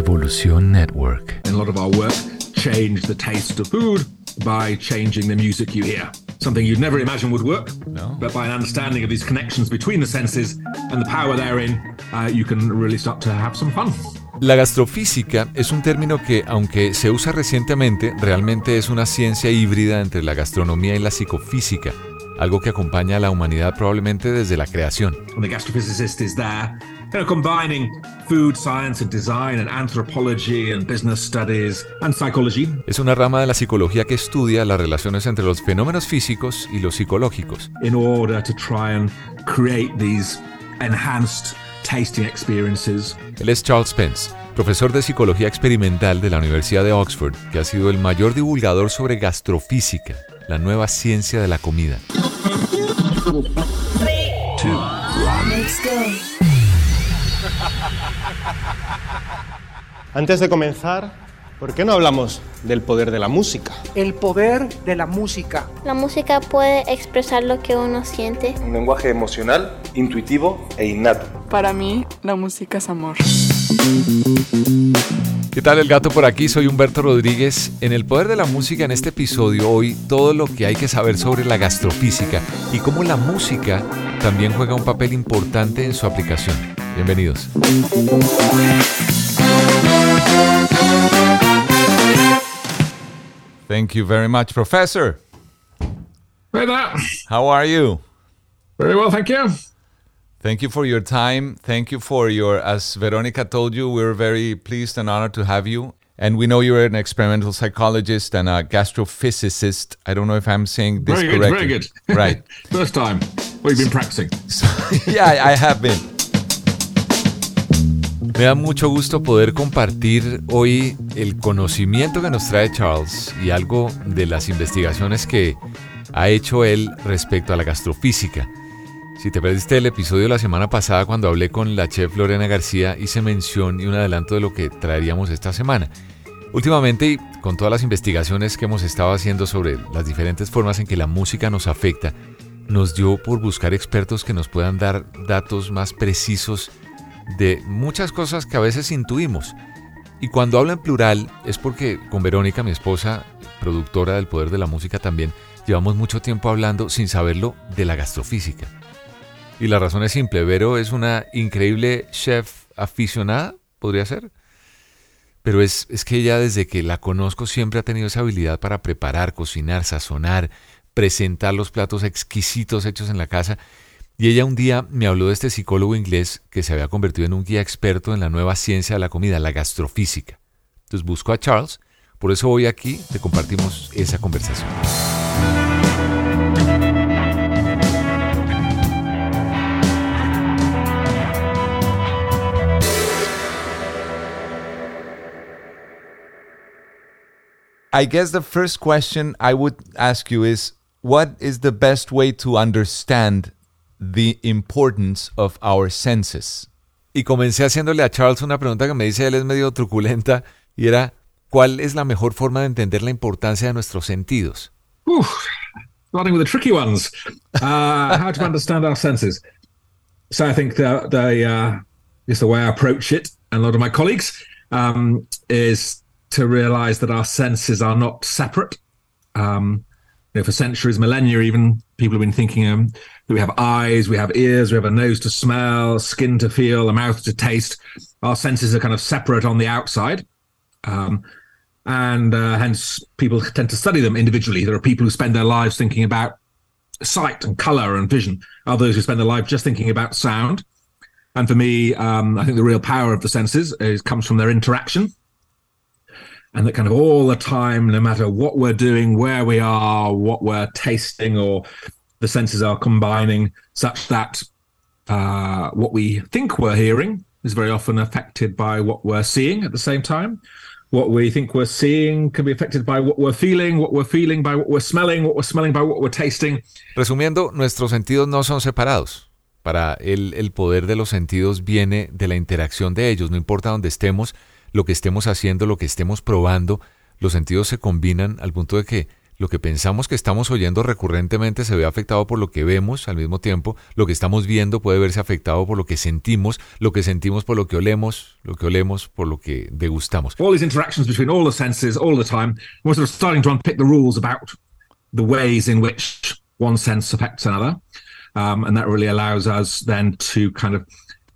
Revolution Network. A lot of our work changed the taste of food by changing the music you hear. Something you'd never imagine would work, No. but by an understanding of these connections between the senses and the power therein, uh, you can really start to have some fun. La gastrofísica es un término que, aunque se usa recientemente, realmente es una ciencia híbrida entre la gastronomía y la psicofísica, algo que acompaña a la humanidad probablemente desde la creación. And the gastrophysicist is there, you know, combining food science and design and anthropology and business studies and psychology Es una rama de la psicología que estudia las relaciones entre los fenómenos físicos y los psicológicos. in order to try and create these enhanced tasting experiences. Él es Charles Spence, profesor de psicología experimental de la Universidad de Oxford, que ha sido el mayor divulgador sobre gastrofísica, la nueva ciencia de la comida. Antes de comenzar, ¿por qué no hablamos del poder de la música? El poder de la música. La música puede expresar lo que uno siente. Un lenguaje emocional, intuitivo e innato. Para mí, la música es amor. ¿Qué tal el gato por aquí? Soy Humberto Rodríguez. En el poder de la música en este episodio hoy todo lo que hay que saber sobre la gastrofísica y cómo la música también juega un papel importante en su aplicación. Bienvenidos. Thank you very much, Professor. Hey there. How are you? Very well, thank you. Thank you for your time. Thank you for your, as Veronica told you, we're very pleased and honored to have you. And we know you're an experimental psychologist and a gastrophysicist. I don't know if I'm saying this Very good, correctly. very good. Right. First time. Well, you've been practicing. yeah, I I have been. Me da mucho gusto poder compartir hoy el conocimiento que nos trae Charles y algo de las investigaciones que ha hecho él respecto a la gastrofísica. Si te perdiste el episodio de la semana pasada cuando hablé con la chef Lorena García, hice mención y un adelanto de lo que traeríamos esta semana. Últimamente, y con todas las investigaciones que hemos estado haciendo sobre las diferentes formas en que la música nos afecta, nos dio por buscar expertos que nos puedan dar datos más precisos de muchas cosas que a veces intuimos. Y cuando hablo en plural es porque con Verónica, mi esposa, productora del Poder de la Música también, llevamos mucho tiempo hablando sin saberlo de la gastrofísica. Y la razón es simple, Vero es una increíble chef aficionada, podría ser. Pero es, es que ella desde que la conozco siempre ha tenido esa habilidad para preparar, cocinar, sazonar, presentar los platos exquisitos hechos en la casa. Y ella un día me habló de este psicólogo inglés que se había convertido en un guía experto en la nueva ciencia de la comida, la gastrofísica. Entonces busco a Charles, por eso hoy aquí te compartimos esa conversación. I guess the first question I would ask you is what is the best way to understand the importance of our senses? Y comencé haciéndole a Charles una pregunta que me dice él es medio truculenta y era ¿cuál es la mejor forma de entender la importancia de nuestros sentidos? Whew. Starting with the tricky ones. Uh, how to understand our senses. So I think the, the uh, is the way I approach it, and a lot of my colleagues, um, is to realize that our senses are not separate. Um, you know, for centuries, millennia, even people have been thinking um, that we have eyes, we have ears, we have a nose to smell, skin to feel, a mouth to taste. Our senses are kind of separate on the outside. Um, and uh, hence people tend to study them individually. There are people who spend their lives thinking about sight and color and vision, others who spend their life just thinking about sound. And for me, um, I think the real power of the senses is, comes from their interaction and that kind of all the time, no matter what we're doing, where we are, what we're tasting, or the senses are combining, such that uh, what we think we're hearing is very often affected by what we're seeing at the same time. What we think we're seeing can be affected by what we're feeling, what we're feeling by what we're smelling, what we're smelling by what we're tasting. Resumiendo, nuestros sentidos no son separados. Para él, el poder de los sentidos viene de la interacción de ellos, no importa dónde estemos, lo que estemos haciendo, lo que estemos probando, los sentidos se combinan al punto de que lo que pensamos que estamos oyendo recurrentemente se ve afectado por lo que vemos al mismo tiempo, lo que estamos viendo puede verse afectado por lo que sentimos, lo que sentimos por lo que olemos, lo que olemos por lo que degustamos. All these interactions between all the senses all the time, we're sort of starting to unpick the rules about the ways in which one sense affects another. Um, and that really allows us then to kind of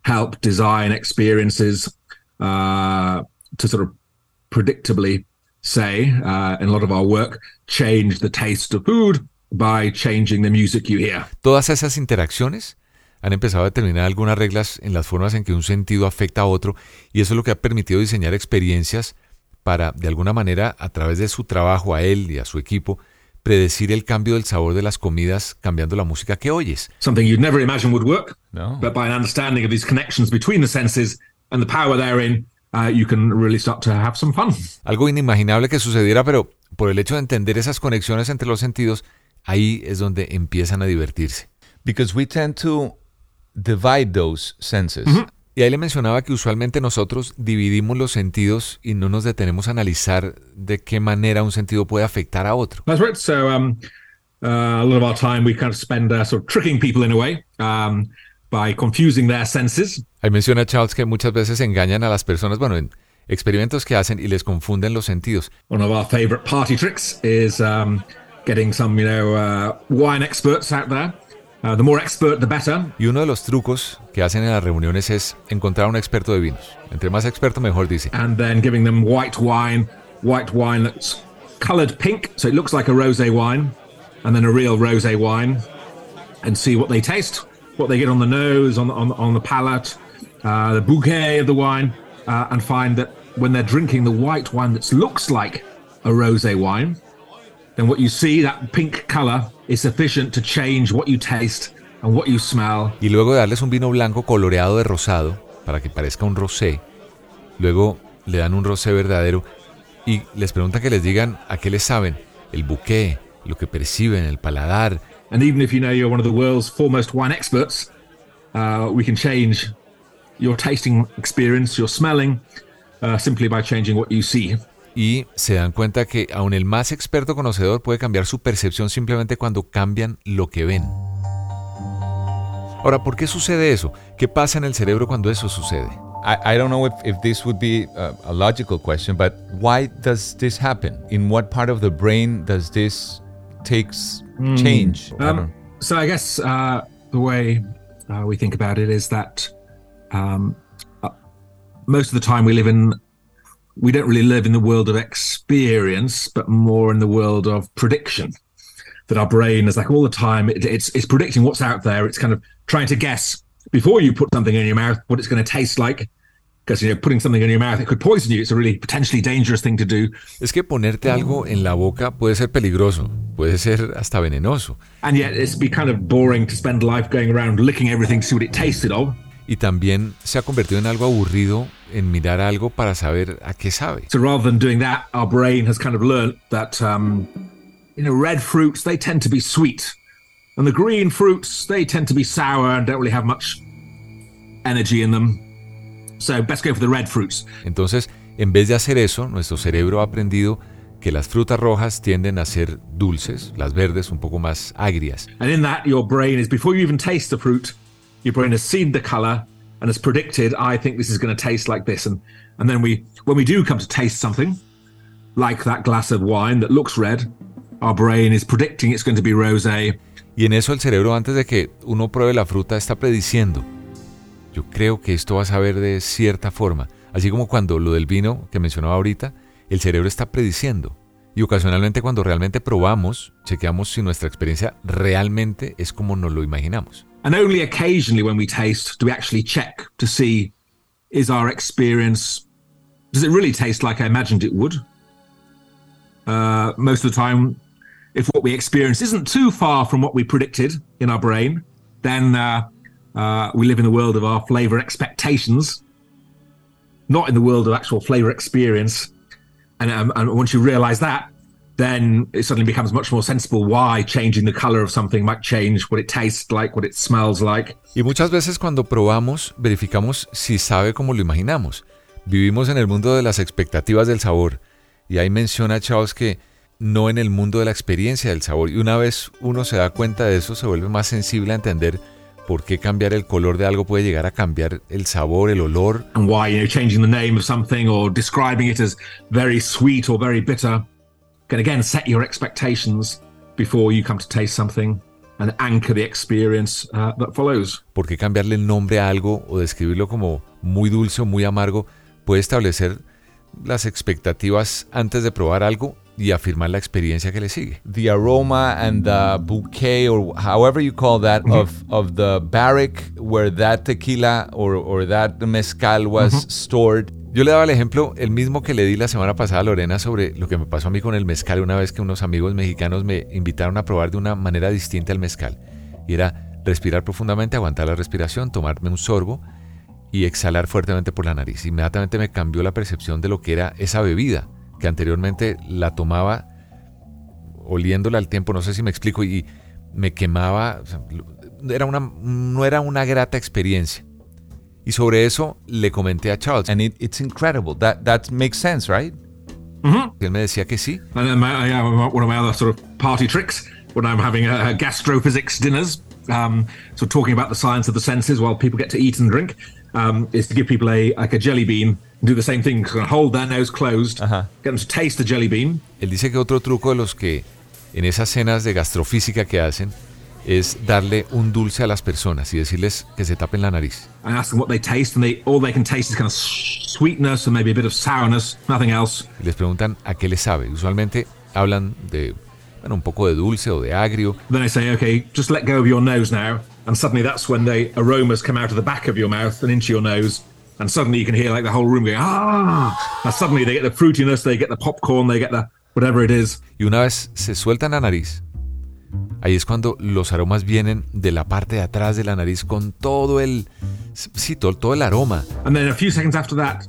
help design experiences uh, to sort of predictably say uh, in a lot of our work, change the taste of food by changing the music you hear. Todas esas interacciones han empezado a determinar algunas reglas en las formas en que un sentido afecta a otro y eso es lo que ha permitido diseñar experiencias para, de alguna manera, a través de su trabajo a él y a su equipo, predecir el cambio del sabor de las comidas cambiando la música que oyes. Something you'd never imagine would work, no. but by an understanding of these connections between the senses and the power therein, uh, you can really start to have some fun. Algo inimaginable que sucediera, pero por el hecho de entender esas conexiones entre los sentidos, ahí es donde empiezan a divertirse. Because we tend to divide those senses. Mm -hmm. Y ahí le mencionaba que usualmente nosotros dividimos los sentidos y no nos detenemos a analizar de qué manera un sentido puede afectar a otro. That's right. So um, uh, a lot of our time we kind of spend uh, sort of tricking people in a way. Um, by confusing their senses. Ahí menciona Charles que muchas veces engañan a las personas, bueno, en experimentos que hacen y les confunden los sentidos. One of our favorite party tricks is um, getting some, you know, uh, wine experts out there. Uh, the more expert, the better. Y uno de los trucos que hacen en las reuniones es encontrar a un experto de vinos. Entre más experto, mejor dice. And then giving them white wine, white wine that's colored pink, so it looks like a rosé wine, and then a real rosé wine, and see what they taste. What they get on the nose, on on, on the palate, uh, the bouquet of the wine, uh, and find that when they're drinking the white wine that looks like a rosé wine, then what you see, that pink color, is sufficient to change what you taste and what you smell. Y luego darles un vino blanco coloreado de rosado, para que parezca un rosé, luego le dan un rosé verdadero y les preguntan que les digan a qué les saben, el bouquet, lo que perciben, el paladar, And even if you know you're one of the world's foremost wine experts, uh, we can change your tasting experience, your smelling, uh, simply by changing what you see. Y se dan cuenta que aun el más experto conocedor puede cambiar su percepción simplemente cuando cambian lo que ven. Ahora, ¿por qué sucede eso? ¿Qué pasa en el cerebro cuando eso sucede? I, I don't know if, if this would be a, a logical question, but why does this happen? In what part of the brain does this takes mm. change? Um, so I guess uh, the way uh, we think about it is that um, uh, most of the time we live in we don't really live in the world of experience, but more in the world of prediction. That our brain is like all the time it, it's it's predicting what's out there. It's kind of trying to guess before you put something in your mouth what it's going to taste like because you know putting something in your mouth it could poison you. It's a really potentially dangerous thing to do. Es que ponerte algo en la boca puede ser peligroso, puede ser hasta venenoso. And yet it's be kind of boring to spend life going around licking everything to see what it tasted of. Y también se ha convertido en algo aburrido en mirar algo para saber a qué sabe. So rather than doing that, our brain has kind of learned that um, you know red fruits they tend to be sweet, and the green fruits they tend to be sour and don't really have much energy in them. So best go for the red fruits. Entonces, en vez de hacer eso, nuestro cerebro ha aprendido que las frutas rojas tienden a ser dulces, las verdes un poco más agrias. And in that, your brain is before you even taste the fruit, your brain has seen the color and has predicted, I think this is going to taste like this. And and then we, when we do come to taste something, like that glass of wine that looks red, our brain is predicting it's going to be rosé. Y en eso el cerebro antes de que uno pruebe la fruta está prediciendo. Yo creo que esto va a saber de cierta forma. Así como cuando lo del vino que mencionaba ahorita, el cerebro está prediciendo. Y ocasionalmente cuando realmente probamos, chequeamos si nuestra experiencia realmente es como nos lo imaginamos. And only occasionally when we taste do we actually check to see is our experience does it really taste like I imagined it would? Uh, most of the time, if what we experience isn't too far from what we predicted in our brain, then uh, uh, we live in the world of our flavor expectations, not in the world of actual flavor experience. And, um, and once you realize that, then it suddenly becomes much more sensible why changing the color of something might change what it tastes like, what it smells like. Y muchas veces cuando probamos, verificamos si sabe como lo imaginamos. Vivimos en el mundo de las expectativas del sabor. Y ahí menciona Charles que no en el mundo de la experiencia del sabor. Y una vez uno se da cuenta de eso, se vuelve más sensible a entender por qué cambiar el color de algo puede llegar a cambiar el sabor, el olor. And why, you know, changing the name of something or describing it as very sweet or very bitter can again set your expectations before you come to taste something and anchor the experience uh, that follows. ¿Por qué cambiarle el nombre a algo o describirlo como muy dulce o muy amargo puede establecer las expectativas antes de probar algo y afirmar la experiencia que le sigue. The aroma and the bouquet, or however you call that, of, of the barric where that tequila or, or that mezcal was stored. Yo le daba el ejemplo, el mismo que le di la semana pasada a Lorena sobre lo que me pasó a mí con el mezcal una vez que unos amigos mexicanos me invitaron a probar de una manera distinta el mezcal. Y era respirar profundamente, aguantar la respiración, tomarme un sorbo y exhalar fuertemente por la nariz. Inmediatamente me cambió la percepción de lo que era esa bebida, que anteriormente la tomaba oliéndola al tiempo, no sé si me explico, y me quemaba, era una, no era una grata experiencia. Y sobre eso le comenté a Charles. And it, it's incredible. That, that makes sense, right? Y él me decía que sí. And then my, yeah, one of my other sort of party tricks when I'm having uh, gastrophysics dinners, um, so talking about the science of the senses while people get to eat and drink, um, is to give people a like a jelly bean do the same thing. Hold their nose closed, get them to taste the jelly bean. Él dice que otro truco de los que en esas cenas de gastrofísica que hacen es darle un dulce a las personas y decirles que se tapen la nariz. and ask them what they taste, and they all they can taste is kind of sweetness and maybe a bit of sourness, nothing else. Y les preguntan a qué les sabe. Usualmente hablan de bueno, un poco de dulce o de agrio. Then I say, okay, just let go of your nose now, and suddenly that's when the aromas come out of the back of your mouth and into your nose, and suddenly you can hear like the whole room going ah, and suddenly they get the fruitiness, they get the popcorn, they get the whatever it is. Y una vez se sueltan la nariz, ahí es cuando los aromas vienen de la parte de atrás de la nariz con todo el, sí, todo, todo el aroma. And then a few seconds after that,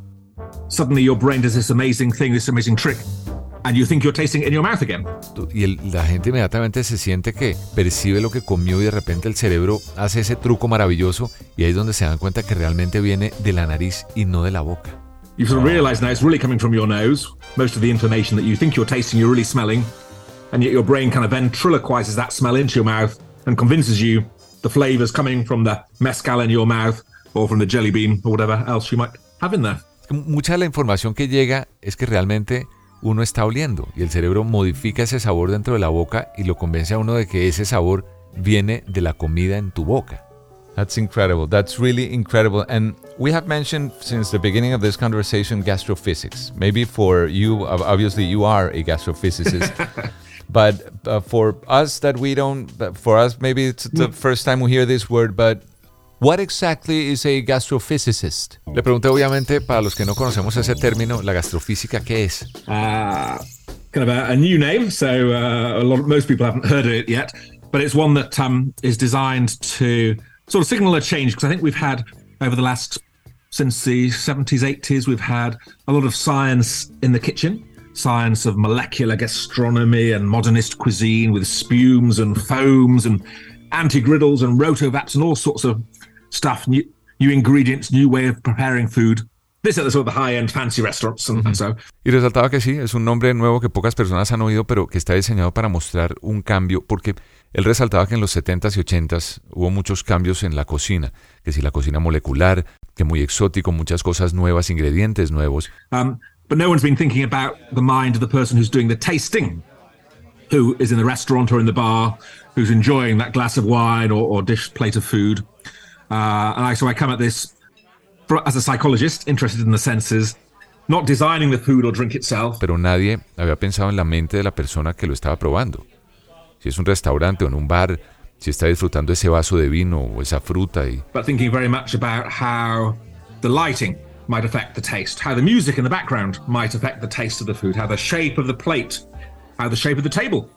suddenly your brain does this amazing thing, this amazing trick, and you think you're tasting it in your mouth again. Y el- la gente inmediatamente se siente que percibe lo que comió y de repente el cerebro hace ese truco maravilloso y ahí es donde se dan cuenta que realmente viene de la nariz y no de la boca. You sort of realize now it's really coming from your nose. Most of the information that you think you're tasting, you're really smelling. And yet your brain kind of ventriloquizes that smell into your mouth and convinces you the flavor's coming from the mezcal in your mouth or from the jelly bean or whatever else you might have in there. Mucha de la información que llega es que realmente uno está oliendo y el cerebro modifica ese sabor dentro de la boca y lo convence a uno de que ese sabor viene de la comida en tu boca. That's incredible. That's really incredible. And we have mentioned since the beginning of this conversation gastrophysics. Maybe for you, ob- obviously, you are a gastrophysicist. but uh, for us, that we don't, for us, maybe it's the first time we hear this word. But what exactly is a gastrophysicist? Le pregunté obviamente para los que no conocemos ese término, la gastrofísica, ¿qué es? Uh, kind of a, a new name, so uh, a lot of, most people haven't heard of it yet, but it's one that um, is designed to sort of signal a change because I think we've had over the last since the 70s, 80s, we've had a lot of science in the kitchen, science of molecular gastronomy and modernist cuisine with spumes and foams and anti-griddles and rotovaps and all sorts of stuff, new, new ingredients, new way of preparing food. This at the sort of the high-end fancy restaurants and, and so. Y resaltaba que sí, es un nombre nuevo que pocas personas han oído, pero que está diseñado para mostrar un cambio, porque él resaltaba que en los 70s y 80s hubo muchos cambios en la cocina, que si la cocina molecular, que muy exótico, muchas cosas nuevas, ingredientes nuevos. Um, but no one's been thinking about the mind of the person who's doing the tasting. who is in the restaurant or in the bar, who's enjoying that glass of wine or, or dish plate of food. Uh, and I, so I come at this as a psychologist interested in the senses, not designing the food or drink itself. Pero nadie había pensado en la mente de la persona que lo estaba probando. Si es un restaurante o en un bar, si está disfrutando ese vaso de vino o esa fruta. Y... But thinking very much about how the lighting might affect the taste, how the music in the background might affect the taste of the food, how the shape of the plate, how the shape of the table,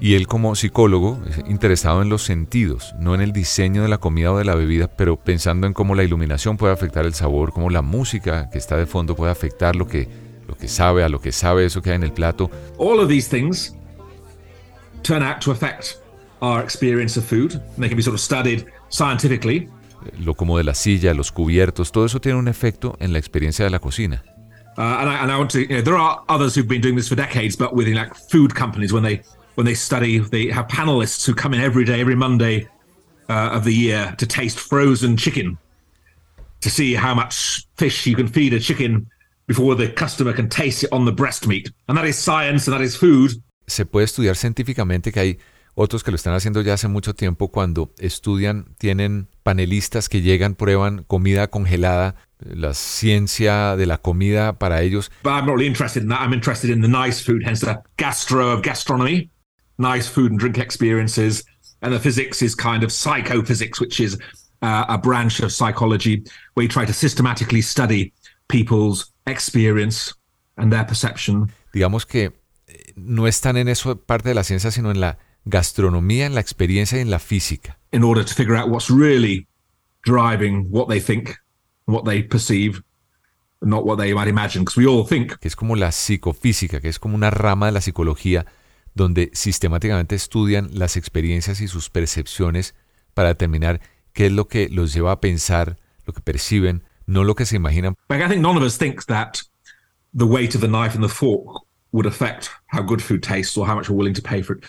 Y él como psicólogo, interesado en los sentidos, no en el diseño de la comida o de la bebida, pero pensando en cómo la iluminación puede afectar el sabor, cómo la música que está de fondo puede afectar lo que, lo que sabe, a lo que sabe eso que hay en el plato. All of these things turn out to affect our experience of food. They can be sort of studied scientifically. Lo como de la silla, los cubiertos, todo eso tiene un efecto en la experiencia de la cocina. Uh, and, I, and I want to. You know, there are others who've been doing this for decades, but within like food companies, when they when they study, they have panelists who come in every day, every Monday uh, of the year to taste frozen chicken, to see how much fish you can feed a chicken before the customer can taste it on the breast meat. And that is science, and that is food. Se puede estudiar científicamente que hay otros que lo están haciendo ya hace mucho tiempo cuando estudian, tienen panelistas que llegan, prueban comida congelada, la ciencia de la comida para ellos. But I'm not really interested in that. I'm interested in the nice food, hence the gastro of gastronomy, nice food and drink experiences. And the physics is kind of psychophysics, which is uh, a branch of psychology where you try to systematically study people's experience and their perception. Digamos que no están en eso parte de la ciencia, sino en la gastronomía, en la experiencia y en la física. In order to figure out what's really driving what they think, what they perceive, not what they might imagine, because we all think. Que es como la psicofísica, que es como una rama de la psicología donde sistemáticamente estudian las experiencias y sus percepciones para determinar qué es lo que los lleva a pensar, lo que perciben, no lo que se imaginan. Like I think none of us thinks that the weight of the knife and the fork would affect how good food tastes or how much we're willing to pay for it.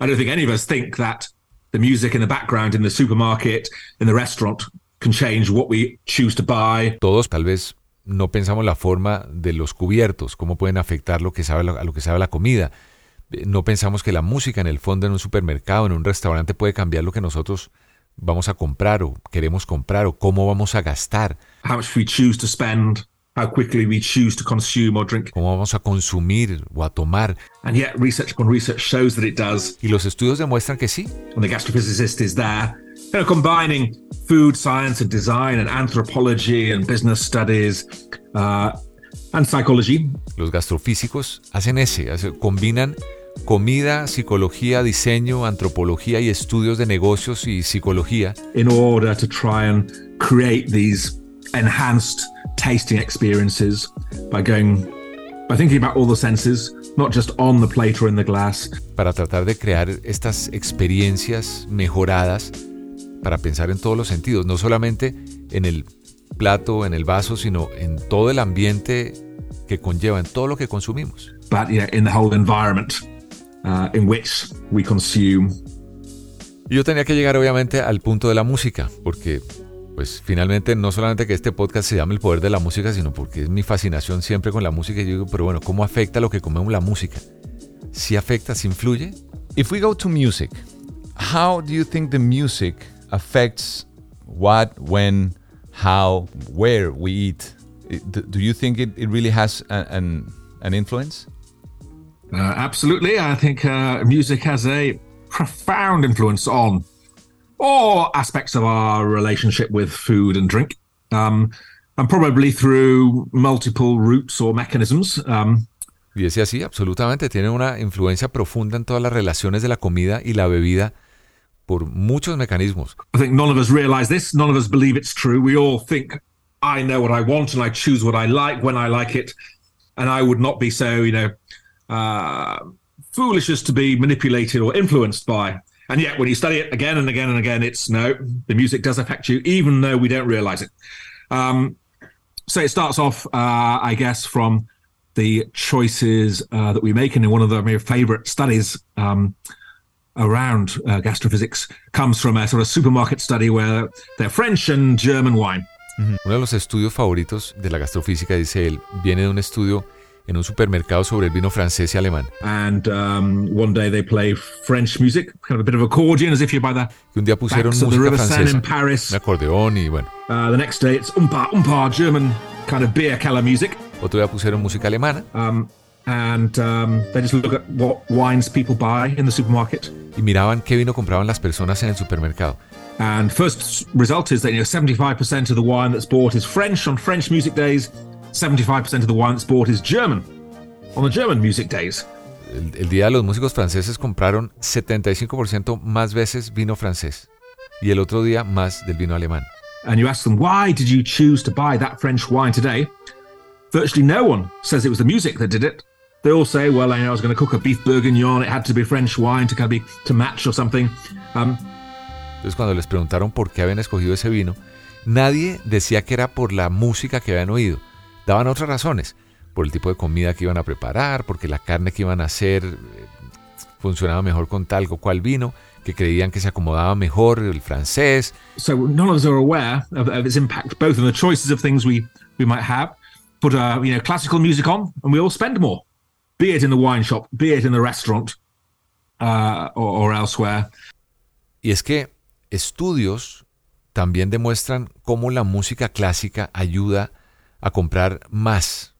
I don't think any of us think that the music in the background in the supermarket, in the restaurant, can change what we choose to buy. Todos tal vez no pensamos la forma de los cubiertos, cómo pueden afectar lo que sabe a lo que sabe la comida. No pensamos que la música en el fondo en un supermercado, en un restaurante puede cambiar lo que nosotros vamos a comprar o queremos comprar o cómo vamos a gastar. How much we choose to spend, how quickly we choose to consume or drink. Cómo vamos a consumir o a tomar. And yet research upon research shows that it does. Y los estudios demuestran que sí. And the gastrophysicist is there, you know, combining food science and design and anthropology and business studies uh, and psychology. Los gastrofísicos hacen ese, combinan comida, psicología, diseño, antropología y estudios de negocios y psicología. In order to try and create these enhanced tasting experiences by going by thinking about all the senses, not just on the plate or in the glass. Para tratar de crear estas experiencias mejoradas para pensar en todos los sentidos, no solamente en el plato, en el vaso, sino en todo el ambiente que conlleva, en todo lo que consumimos. But yeah, in the whole environment uh, in which we consume. Yo tenía que llegar obviamente al punto de la música, porque pues finalmente no solamente que este podcast se llame El Poder de la Música, sino porque es mi fascinación siempre con la música. Y yo digo, pero bueno, ¿cómo afecta lo que comemos la música? ¿Sí afecta, sí influye? If we go to music, how do you think the music affects what, when, how, where we eat? Do you think it, it really has an, an influence? Uh, absolutely. I think uh, music has a profound influence on all aspects of our relationship with food and drink, um, and probably through multiple routes or mechanisms. Um, y decía así, absolutamente, tiene una influencia profunda en todas las relaciones de la comida y la bebida por muchos mecanismos. I think none of us realize this. None of us believe it's true. We all think, I know what I want and I choose what I like when I like it. And I would not be so, you know, uh, foolish as to be manipulated or influenced by. And yet, when you study it again and again and again, it's no, the music does affect you, even though we don't realize it. Um, so it starts off, uh, I guess, from the choices uh, that we make. And in one of the, my favorite studies um, around uh, gastrophysics comes from a sort of supermarket study where they're French and German wine. Uno de los estudios favoritos de la gastrofísica, dice él, viene de un estudio en un supermercado sobre el vino francés y alemán. And um, one day they play French music, kind of a bit of accordion, as if you're by the Y un día pusieron música francesa, in Paris. un acordeón y bueno. Uh, the next day it's umpa umpa German kind of beer keller music. Otro día pusieron música alemana Um, and um, they just look at what wines people buy in the supermarket. y miraban qué vino compraban las personas en el supermercado. And first result is that you know 75% of the wine that's bought is French on French music days. 75% of the wine that's bought is German on the German music days. El, el día de los músicos franceses compraron 75% más veces vino francés y el otro día más del vino alemán. And you ask them why did you choose to buy that French wine today? Virtually no one says it was the music that did it. They all say, well, I, know, I was going to cook a beef bourguignon. It had to be French wine to kind of be to match or something. Um, Entonces cuando les preguntaron por qué habían escogido ese vino, nadie decía que era por la música que habían oído. Daban otras razones, por el tipo de comida que iban a preparar, porque la carne que iban a hacer eh, funcionaba mejor con tal o cual vino, que creían que se acomodaba mejor el francés. so none of us are aware of, of its impact, both on the choices of things we we might have. Put uh, you know classical music on, and we all spend more, be it in the wine shop, be it in the restaurant, uh, or, or elsewhere. Y es que estudios también demuestran cómo la música clásica ayuda a comprar más,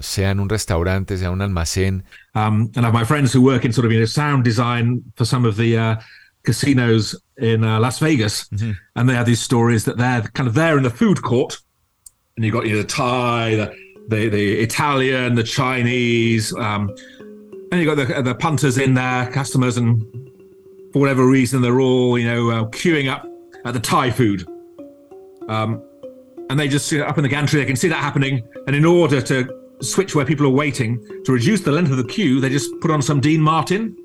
sea en un restaurante, sea en un almacén. Um, and I have my friends who work in sort of you know sound design for some of the uh, casinos in uh, Las Vegas, and they have these stories that they're kind of there in the food court, and you've got you know the Thai, the the, the Italian, the Chinese, um, and you've got the the punters in there, customers, and for whatever reason they're all you know uh, queuing up at the Thai food. Um, and they just sit up in the gantry. They can see that happening, and in order to switch where people are waiting to reduce the length of the queue, they just put on some Dean Martin,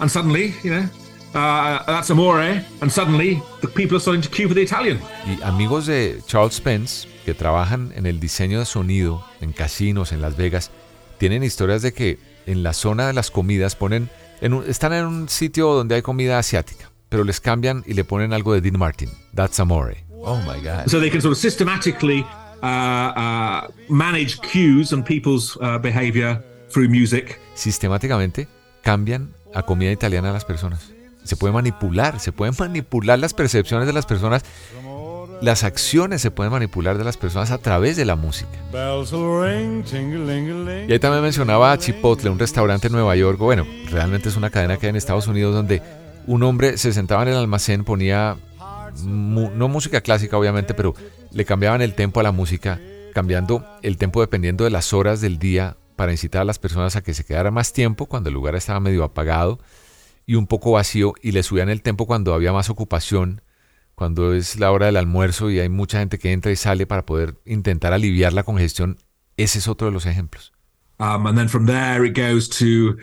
and suddenly, you know, uh, that's amore, and suddenly the people are starting to queue for the Italian. Y amigos de Charles Spence, que trabajan en el diseño de sonido en casinos en Las Vegas, tienen historias de que en la zona de las comidas ponen, en un- están en un sitio donde hay comida asiática, pero les cambian y le ponen algo de Dean Martin. That's amore. Oh my God. So they can sort of systematically uh, uh, manage cues and people's uh, behavior through music. Sistemáticamente cambian a comida italiana a las personas. Se puede manipular, se pueden manipular las percepciones de las personas. Las acciones se pueden manipular de las personas a través de la música. Y ahí también mencionaba a Chipotle, un restaurante en Nueva York. Bueno, realmente es una cadena que hay en Estados Unidos donde un hombre se sentaba en el almacén, ponía no música clásica obviamente, pero le cambiaban el tempo a la música, cambiando el tempo dependiendo de las horas del día para incitar a las personas a que se quedaran más tiempo cuando el lugar estaba medio apagado y un poco vacío y le subían el tempo cuando había más ocupación, cuando es la hora del almuerzo y hay mucha gente que entra y sale para poder intentar aliviar la congestión. Ese es otro de los ejemplos. Um, and then from there it goes to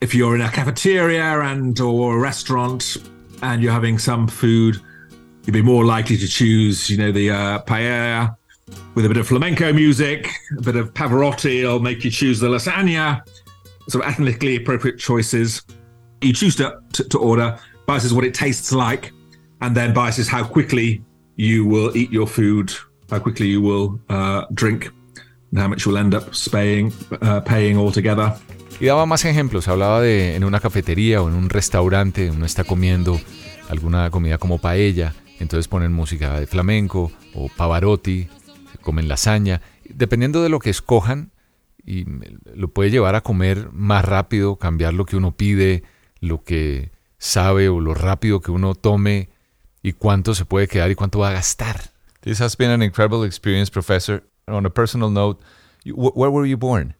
if you're in a cafeteria and or a restaurant and you're having some food, you'd be more likely to choose, you know, the uh, paella with a bit of flamenco music, a bit of Pavarotti. will make you choose the lasagna. Sort of ethnically appropriate choices. You choose to, to, to order. Biases what it tastes like, and then biases how quickly you will eat your food, how quickly you will uh, drink, and how much you'll end up paying, uh, paying altogether. Y daba más ejemplos, hablaba de en una cafetería o en un restaurante, uno está comiendo alguna comida como paella, entonces ponen música de flamenco o pavarotti, comen lasaña, dependiendo de lo que escojan y lo puede llevar a comer más rápido, cambiar lo que uno pide, lo que sabe o lo rápido que uno tome y cuánto se puede quedar y cuánto va a gastar. This has been an incredible experience, Professor. On a personal note, where were you born?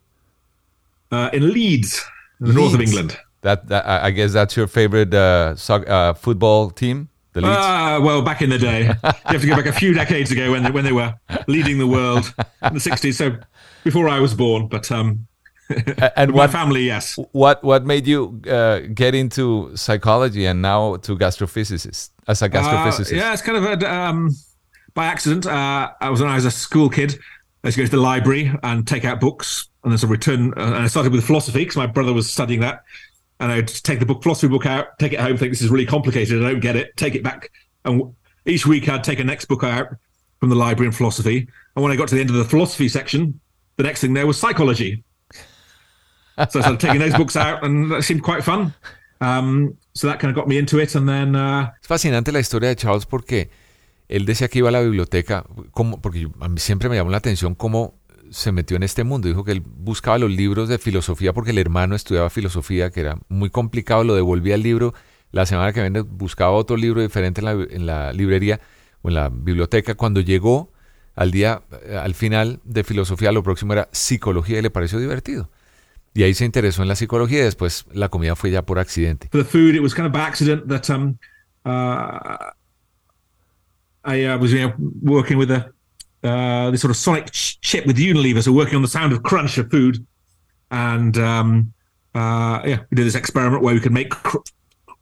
Uh, in Leeds, in the north of. England. That, that I guess that's your favorite uh, uh, football team, the Leeds. Ah, well, back in the day, you have to go back a few decades ago when they, when they were leading the world in the '60s. So before I was born, but um, and my what family, yes. what what made you uh, get into psychology and now to gastrophysicist as a Uh, gastrophysicist? yeah, it's kind of a, um, by accident. Uh, I was when I was a school kid. I used to go to the library and take out books, and then sort of return. Uh, and I started with philosophy because my brother was studying that. And I'd take the book philosophy book out, take it home, think this is really complicated. I don't get it. Take it back, and each week I'd take a next book out from the library in philosophy. And when I got to the end of the philosophy section, the next thing there was psychology. so I started taking those books out, and that seemed quite fun. Um, so that kind of got me into it, and then. Uh, fascinante la historia de Charles porque él decía que iba a la biblioteca, como, porque a mí siempre me llamó la atención cómo se metió en este mundo. Dijo que él buscaba los libros de filosofía porque el hermano estudiaba filosofía, que era muy complicado, lo devolvía el libro. La semana que viene buscaba otro libro diferente en la, en la librería o en la biblioteca. Cuando llegó al día, eh, al final de filosofía, lo próximo era psicología y le pareció divertido. Y ahí se interesó en la psicología y después la comida fue ya por accidente. For the food, it was kind of accident that um, uh, I uh, was you know, working with a uh, this sort of sonic ch- chip with Unilever, so working on the sound of crunch of food, and um, uh, yeah, we did this experiment where we could make. Cr-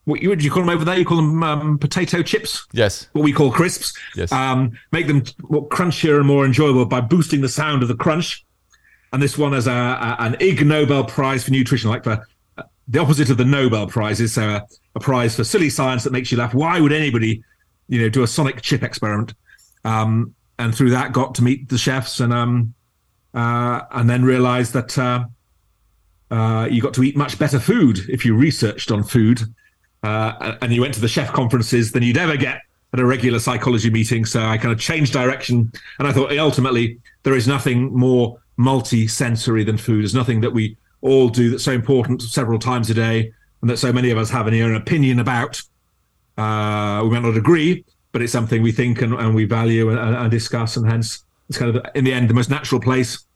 what you, you call them over there? You call them um, potato chips? Yes. What we call crisps. Yes. Um, make them more crunchier and more enjoyable by boosting the sound of the crunch and this one has a, a, an Ig Nobel Prize for nutrition, like for uh, the opposite of the Nobel prizes. So a, a, prize for silly science that makes you laugh. Why would anybody, you know, do a sonic chip experiment? Um, and through that, got to meet the chefs and um, uh, and then realised that uh, uh, you got to eat much better food if you researched on food, uh, and you went to the chef conferences than you'd ever get at a regular psychology meeting. So I kind of changed direction, and I thought ultimately there is nothing more multi-sensory than food. There's nothing that we all do that's so important several times a day and that so many of us have an, an opinion about. Uh, we might not agree, but it's something we think and, and we value and, and, discuss, and hence it's kind of in the end the most natural place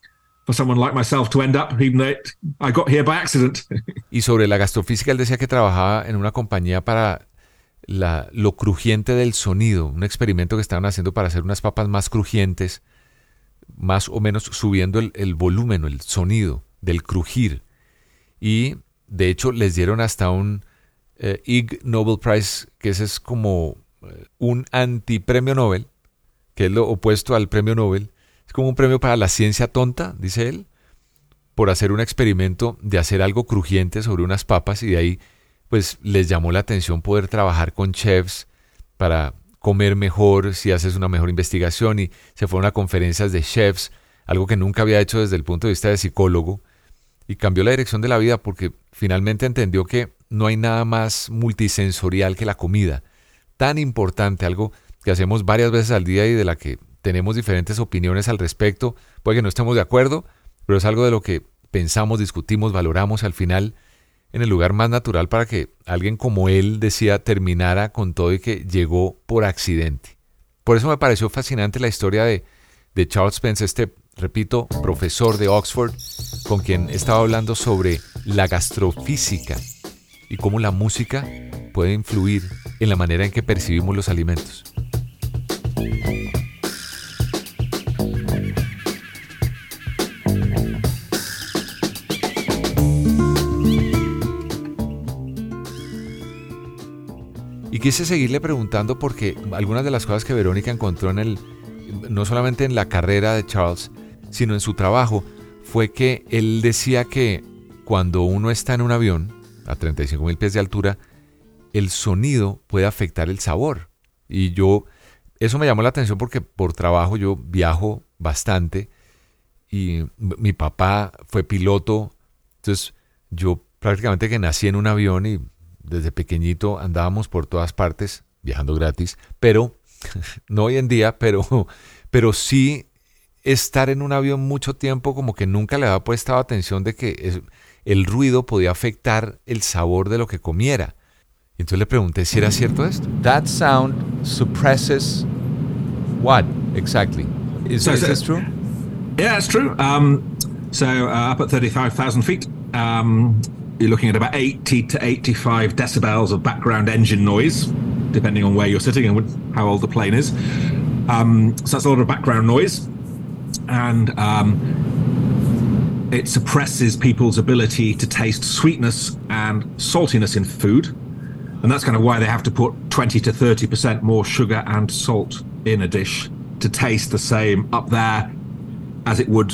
for someone like myself to end up, even though I got here by accident. y sobre la gastrofísica, él decía que trabajaba en una compañía para la, lo crujiente del sonido, un experimento que estaban haciendo para hacer unas papas más crujientes más o menos subiendo el, volumen el sonido del crujir. Y de hecho les dieron hasta un eh, Ig Nobel Prize, que ese es como un antipremio Nobel, que es lo opuesto al premio Nobel. Es como un premio para la ciencia tonta, dice él, por hacer un experimento de hacer algo crujiente sobre unas papas y de ahí pues les llamó la atención poder trabajar con chefs para comer mejor, si haces una mejor investigación y se fueron a conferencias de chefs, algo que nunca había hecho desde el punto de vista de psicólogo y cambió la dirección de la vida porque finalmente entendió que no hay nada más multisensorial que la comida, tan importante, algo que hacemos varias veces al día y de la que tenemos diferentes opiniones al respecto, puede que no estemos de acuerdo, pero es algo de lo que pensamos, discutimos, valoramos al final en el lugar más natural para que alguien como él decía terminara con todo y que llegó por accidente. Por eso me pareció fascinante la historia de, Charles Spence, este, repito, profesor de Oxford, con quien estaba hablando sobre la gastrofísica y cómo la música puede influir en la manera en que percibimos los alimentos. Y quise seguirle preguntando porque algunas de las cosas que Verónica encontró en el, no solamente en la carrera de Charles, sino en su trabajo, fue que él decía que cuando uno está en un avión a 35 mil pies de altura, el sonido puede afectar el sabor. Y yo, eso me llamó la atención porque por trabajo yo viajo bastante y mi papá fue piloto, entonces yo prácticamente que nací en un avión y desde pequeñito andábamos por todas partes viajando gratis, pero no hoy en día, pero, pero sí estar en un avión mucho tiempo como que nunca le había puesto atención de que el ruido podía afectar el sabor de lo que comiera. Entonces le pregunté si era cierto esto. That sound suppresses what exactly? Is, so, is this true? Yeah, it's true. Um, so uh, up at 35,000 feet, um, you're looking at about 80 to 85 decibels of background engine noise, depending on where you're sitting and how old the plane is. Um, so that's a lot of background noise. And um, it suppresses people's ability to taste sweetness and saltiness in food. And that's kind of why they have to put 20 to 30% more sugar and salt in a dish to taste the same up there as it would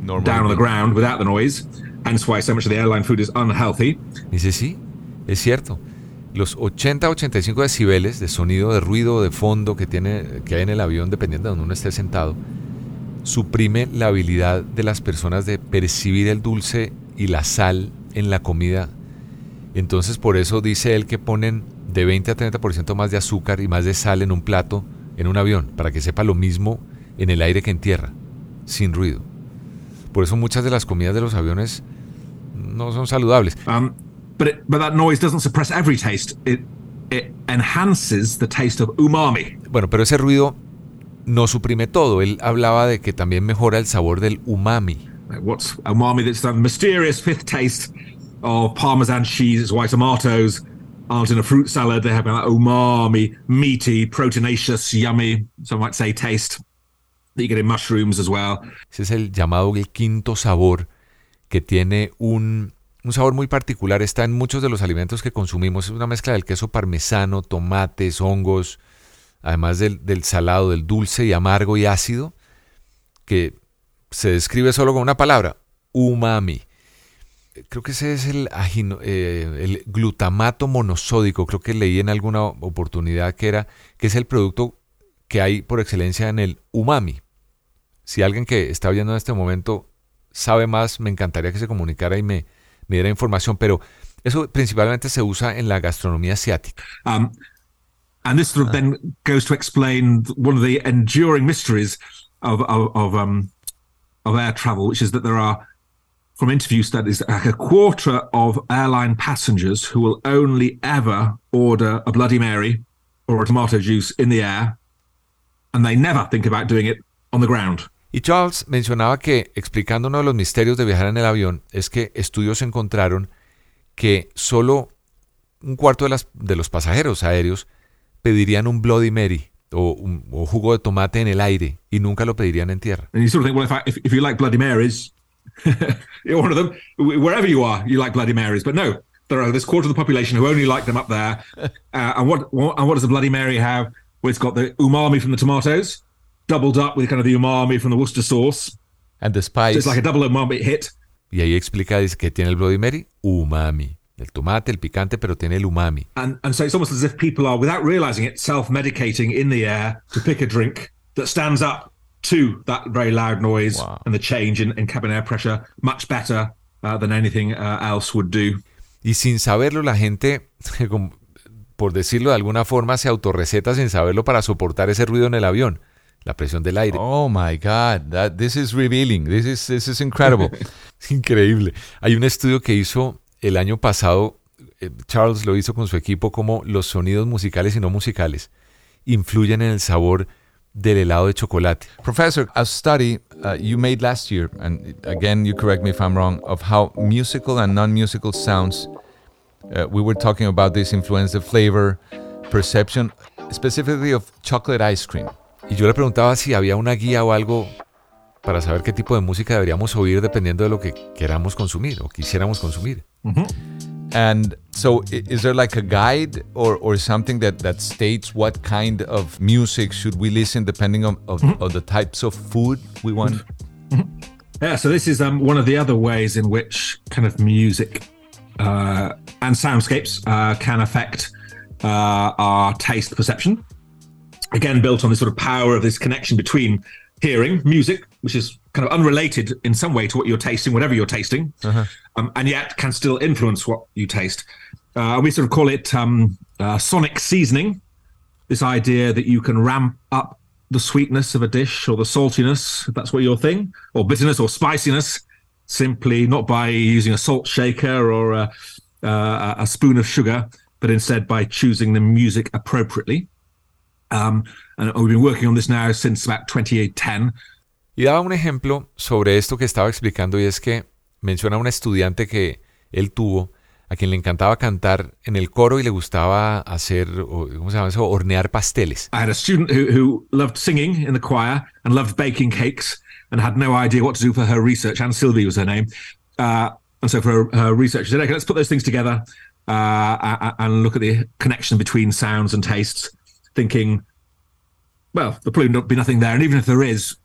Normally. down on the ground without the noise. Hence why so much of the airline food is unhealthy. Dice sí, es cierto. Los 80-85 decibeles de sonido, de ruido, de fondo que, tiene, que hay en el avión, dependiendo de donde uno esté sentado, suprime la habilidad de las personas de percibir el dulce y la sal en la comida. Entonces por eso dice él que ponen de 20 a 30% más de azúcar y más de sal en un plato en un avión, para que sepa lo mismo en el aire que en tierra, sin ruido. Por eso muchas de las comidas de los aviones no son saludables. Um, but, it, but that noise doesn't suppress every taste. It, it enhances the taste of umami. Bueno, pero ese ruido no suprime todo. Él hablaba de que también mejora el sabor del umami. What's umami? That's the mysterious fifth taste of parmesan cheese, white tomatoes, aren't in a fruit salad. They have that umami, meaty, proteinaceous, yummy, some might say taste that you get in mushrooms as well. Ese es el llamado el quinto sabor que tiene un, un sabor muy particular. Está en muchos de los alimentos que consumimos. Es una mezcla del queso parmesano, tomates, hongos, además del, del salado, del dulce y amargo y ácido, que se describe solo con una palabra, umami creo que ese es el, eh, el glutamato monosódico, creo que leí en alguna oportunidad que era, que es el producto que hay por excelencia en el umami. Si alguien que está viendo en este momento sabe más, me encantaría que se comunicara y me, me diera información, pero eso principalmente se usa en la gastronomía asiática. Um, and this sort of then goes to explain one of the enduring mysteries of, of, of, um, of air travel, which is that there are from interview studies like a quarter of airline passengers who will only ever order a Bloody Mary or a tomato juice in the air, and they never think about doing it on the ground. Y Charles mencionaba que, explicando uno de los misterios de viajar en el avión, es que estudios encontraron que solo un cuarto de, las, de los pasajeros aéreos pedirían un Bloody Mary o, un, o jugo de tomate en el aire y nunca lo pedirían en tierra. And you sort of think, well, if, I, if, if you like Bloody Marys, You're one of them. Wherever you are, you like Bloody Marys. But no, there are this quarter of the population who only like them up there. Uh, and what, what and what does a Bloody Mary have? Well, it's got the umami from the tomatoes, doubled up with kind of the umami from the Worcester sauce. And the spice. So it's like a double umami hit. Y ahí explica dice, que tiene el Bloody Mary, umami. El tomate, el picante, pero tiene el umami. And, and so it's almost as if people are, without realizing it, self-medicating in the air to pick a drink that stands up to that very loud noise wow. and the change in, in, cabin air pressure much better uh, than anything uh, else would do. Y sin saberlo, la gente, por decirlo de alguna forma, se autorreceta sin saberlo para soportar ese ruido en el avión, la presión del aire. Oh my God, that, this is revealing, this is, this is incredible. es increíble. Hay un estudio que hizo el año pasado, eh, Charles lo hizo con su equipo, como los sonidos musicales y no musicales influyen en el sabor del helado de chocolate. Professor, a study uh, you made last year, and again, you correct me if I'm wrong, of how musical and non-musical sounds, uh, we were talking about this influence the flavor, perception, specifically of chocolate ice cream. Y yo le preguntaba si había una guía o algo para saber qué tipo de música deberíamos oír dependiendo de lo que queramos consumir o quisiéramos consumir. Mm -hmm. And so, is there like a guide or, or something that, that states what kind of music should we listen depending on of, mm-hmm. of the types of food we want? Mm-hmm. Yeah, so this is um, one of the other ways in which kind of music uh, and soundscapes uh, can affect uh, our taste perception. Again, built on this sort of power of this connection between hearing music, which is kind of unrelated in some way to what you're tasting, whatever you're tasting, uh-huh. um, and yet can still influence what you taste. Uh, we sort of call it um, uh, sonic seasoning. This idea that you can ramp up the sweetness of a dish or the saltiness, if that's what your thing, or bitterness or spiciness, simply not by using a salt shaker or a, uh, a spoon of sugar, but instead by choosing the music appropriately. Um, and we've been working on this now since about 2010. Y daba un ejemplo sobre esto que estaba explicando y es que menciona a un estudiante que él tuvo a quien le encantaba cantar en el coro y le gustaba hacer, ¿cómo se llama eso? Hornear pasteles. I had a student who, who loved singing in the choir and loved baking cakes and had no idea what to do for her research. Anne Sylvie was her name. Uh, and so for her, her, research, she said, okay, let's put those things together uh, and look at the connection between sounds and tastes, thinking, well, there'll probably not be nothing there. And even if there is,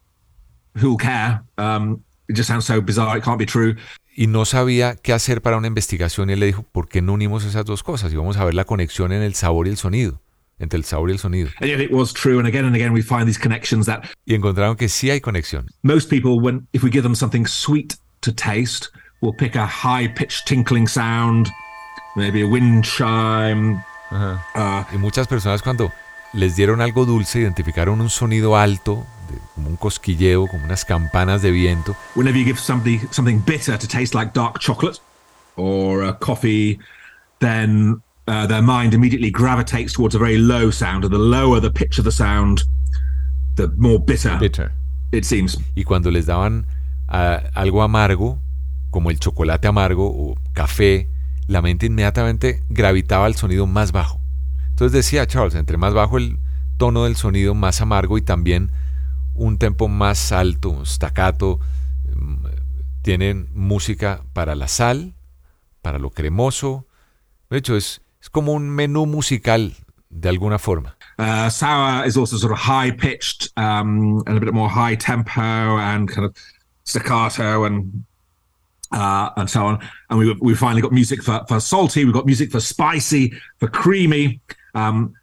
who'll care? Um, it just sounds so bizarre, it can't be true. Y no sabía qué hacer para una investigación y él le dijo, ¿por qué no unimos esas dos cosas? Y vamos a ver la conexión en el sabor y el sonido. entre el sabor y el sonido. And yet it was true, and again and again we find these connections that Y encontraron que sí hay conexión. most people, when if we give them something sweet to taste, will pick a high-pitched tinkling sound, maybe a wind chime. Uh, Y muchas personas cuando les dieron algo dulce identificaron un sonido alto, de- como un cosquilleo, como unas campanas de viento. whenever you give somebody something bitter to taste like dark chocolate or a coffee, then uh, their mind immediately gravitates towards a very low sound, and the lower the pitch of the sound, the more bitter, Bitter. it seems. Y cuando les daban ah, algo amargo, como el chocolate amargo o café, la mente inmediatamente gravitaba al sonido más bajo. Entonces decía Charles, entre más bajo el tono del sonido, más amargo y también un tempo más alto, un staccato. mm, Tienen música para la sal, para lo cremoso. De hecho, es, es como un menú musical de alguna forma. Uh, sour is also sort of high pitched um, and a bit more high tempo and kind of staccato and uh, and so on. And we we finally got music for, salty. We've got music for spicy, for creamy. Um,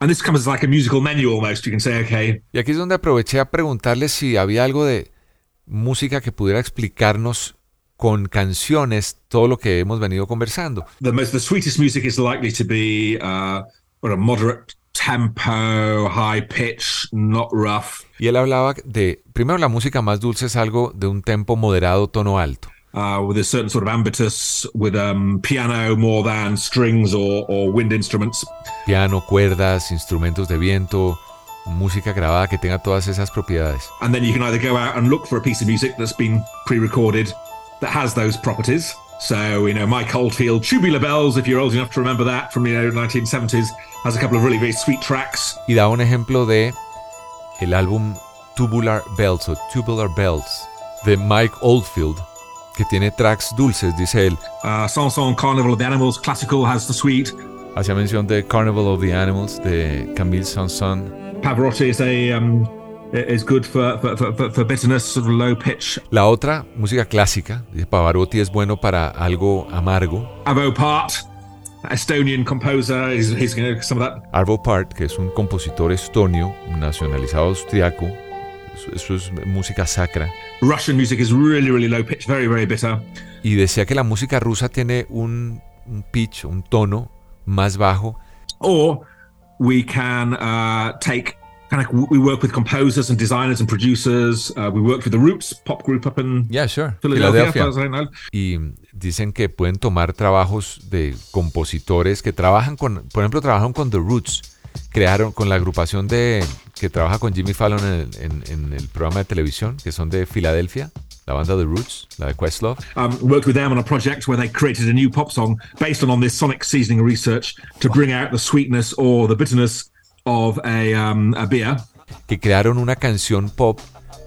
and this comes like a musical menu almost. You can say, okay, Y aquí es donde aproveché a preguntarles si había algo de música que pudiera explicarnos con canciones todo lo que hemos venido conversando. the most the sweetest music is likely to be uh, a moderate tempo, high pitch, not rough. Y él hablaba de, primero la música más dulce es algo de un tempo moderado, tono alto. Uh, with a certain sort of ambitus, with um, piano more than strings or, or wind instruments. Piano, cuerdas, instrumentos de viento, música grabada que tenga todas esas propiedades. And then you can either go out and look for a piece of music that's been pre-recorded that has those properties. So, you know, Mike Oldfield, Tubular Bells, if you're old enough to remember that from, you know, 1970s, has a couple of really, very sweet tracks. Y da un ejemplo de el álbum Tubular Bells o Tubular Bells de Mike Oldfield, que tiene tracks dulces, dice él. Uh, Sanson Carnival of the Animals, classical, has the sweet. Hacía mención de Carnival of the Animals de Camille Saint-Saëns. Pavarotti is a um, is good for for, for, for- bitterness, sort of low pitch. La otra, música clásica, dice Pavarotti es bueno para algo amargo. Avo Part, Estonian composer, he's, he's some of that. Arvo Part, que es un compositor estonio, nacionalizado austriaco, eso, es música sacra. Russian music is really really low pitch, very very bitter. Y decía que la música rusa tiene un, un pitch, un tono más bajo. Or we can uh, take kind of we work with composers and designers and producers. Uh, we worked with the Roots pop group up in Yeah, sure. Philadelphia. Philadelphia. Y dicen que pueden tomar trabajos de compositores que trabajan con, por ejemplo, trabajan con The Roots, crearon con la agrupación de que trabaja con Jimmy Fallon en el, en- en el programa de televisión, que son de Filadelfia, la banda The Roots, la de Questlove. um, worked with them on a project where they created a new pop song based on, on this sonic seasoning research to bring out the sweetness or the bitterness of a, um, a beer. que crearon una canción pop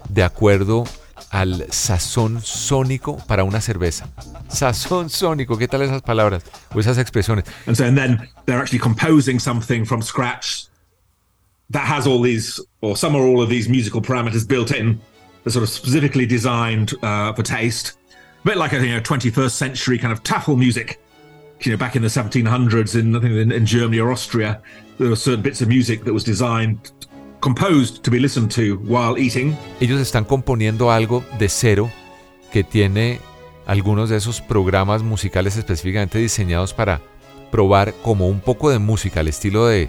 de acuerdo al sazón sónico para una cerveza. Sazón sónico, ¿qué tal esas palabras o esas expresiones? And so, and then they're actually composing something from scratch that has all these, or some or all of these musical parameters built in, that sort of specifically designed uh, for taste. A bit like a you know 21st century kind of Tafel music. You know, back in the 1700s in I think in, in Germany or Austria, there were certain bits of music that was designed, composed to be listened to while eating. Ellos están componiendo algo de cero que tiene algunos de esos programas musicales específicamente diseñados para probar como un poco de música al estilo de,